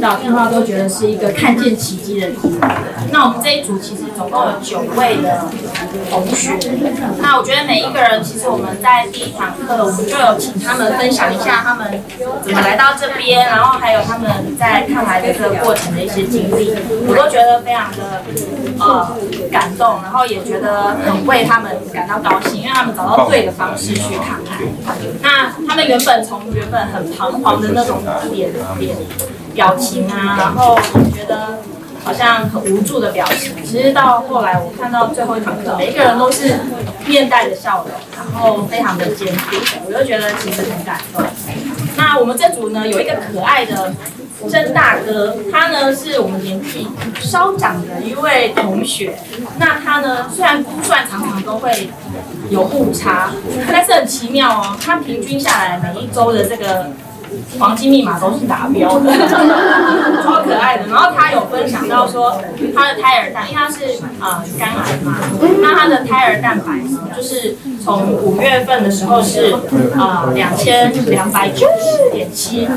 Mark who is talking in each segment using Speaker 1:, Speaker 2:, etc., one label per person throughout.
Speaker 1: 打电话都觉得是一个看见奇迹的。那我们这一组其实总共有九位的同学，那我觉得每一个人其实我们在第一堂课我们就有请他们分享一下他们怎么来到这边，然后还有他们在看来的这个过程的一些经历，我都觉得非常的呃感动，然后也觉得很为他们感到高兴，因为他们找到对的方式去看海。那他们原本从原本很彷徨的那种脸脸表情啊，然后觉得好像很无助的表情，其实到后来我看到最后一堂课，每一个人都是面带着笑容，然后非常的坚定，我就觉得其实很感动。那我们这组呢有一个可爱的曾大哥，他呢是我们年纪稍长的一位同学。那他呢虽然估算常常都会有误差，但是很奇妙哦，他平均下来每一周的这个黄金密码都是达标的，超可爱的。然后他有分享到说，他的胎儿蛋，因为他是呃肝癌嘛，那他的胎儿蛋白呢，就是从五月份的时候是呃两千两百九十点七，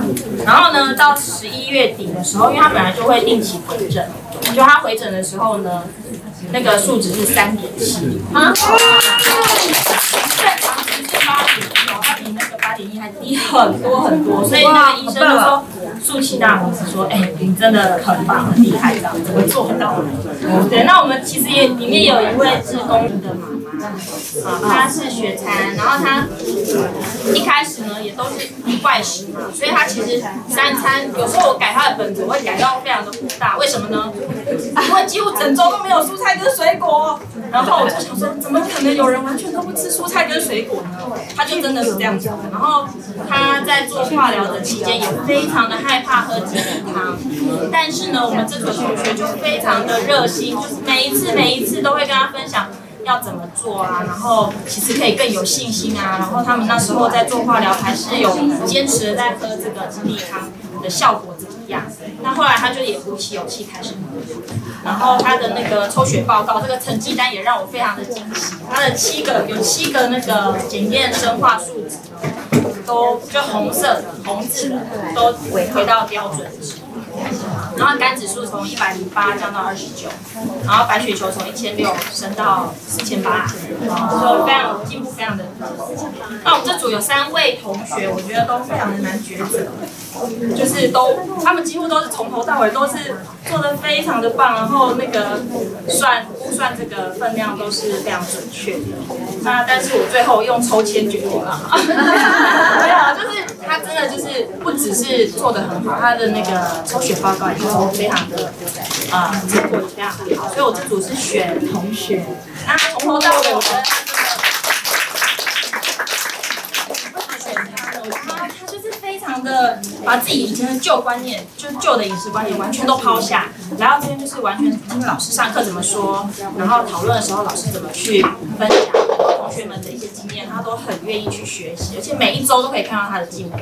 Speaker 1: 然后呢到十一月底的时候，因为他本来就会定期回诊，就他回诊的时候呢，那个数值是三点七啊。很多很多，所以那个医生就说竖起大拇指说：“哎、你真的很棒，很厉害，这样怎么做到的？”对，那我们其实也里面有一位志工的妈妈，啊，她是雪餐，然后她一开始呢也都是外食嘛，所以他其实三餐有时候我改他的本子，我会改到非常的火大，为什么呢？因为几乎整周都没有蔬菜跟水果，然后我就想说，怎么可能有人完全都不吃蔬菜跟水果呢？他就真的是这样子。然后他在做化疗的期间也非常的害怕喝鸡米汤，但是呢，我们这组同学就非常的热心，就是每一次每一次都会跟他分享。要怎么做啊？然后其实可以更有信心啊。然后他们那时候在做化疗，还是有坚持在喝这个鸡米汤的效果怎么样？那后来他就也鼓起勇气开始喝。然后他的那个抽血报告，这个成绩单也让我非常的惊喜。他的七个有七个那个检验生化数值都就红色的红字的都回到标准值。然后肝指数从一百零八降到二十九，然后白血球从一千六升到四千八，就非常进步非常的。那我们这组有三位同学，我觉得都非常的难抉择，就是都他们几乎都是从头到尾都是做的非常的棒，然后那个算算这个分量都是非常准确的。那但是我最后用抽签决定了，没有，就是他真的就是不只是做的很好，他的那个抽血报告也都非常的啊，结果也非常的好，所以我这组是选同学，那从头到尾我觉得他真的。为什么选他呢？我觉得他就是非常的把自己以前的旧观念，就是旧的饮食观念完全都抛下，来到这边就是完全听老师上课怎么说，然后讨论的时候老师怎么去分享同学们的一些经验，他都很愿意去学习，而且每一周都可以看到他的进步。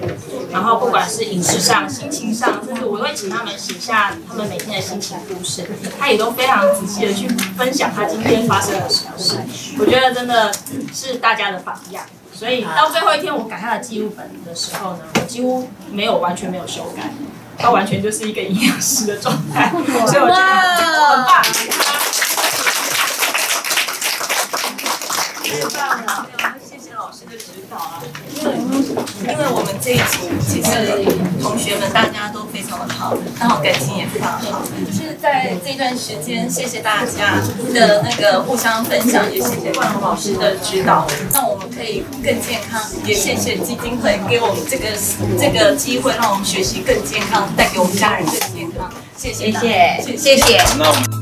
Speaker 1: 然后不管是饮食上、心情上，甚至我都会请他们写下他们每天的心情故事，他也都非常仔细的去分享他今天发生了什么事。我觉得真的是大家的榜样。所以到最后一天我改他的记录本的时候呢，我几乎没有完全没有修改，他完全就是一个营养师的状态，所以我觉得很棒。
Speaker 2: 太棒了！谢谢老师的指导啊，因为因为我们这一组其实同学们大家都非常的好，然后感情也非常好。就是在这段时间，谢谢大家的那个互相分享，也谢谢冠宏老师的指导，让我们可以更健康。也谢谢基金会给我们这个这个机会，让我们学习更健康，带给我们家人更健康。谢谢，
Speaker 3: 谢谢谢谢。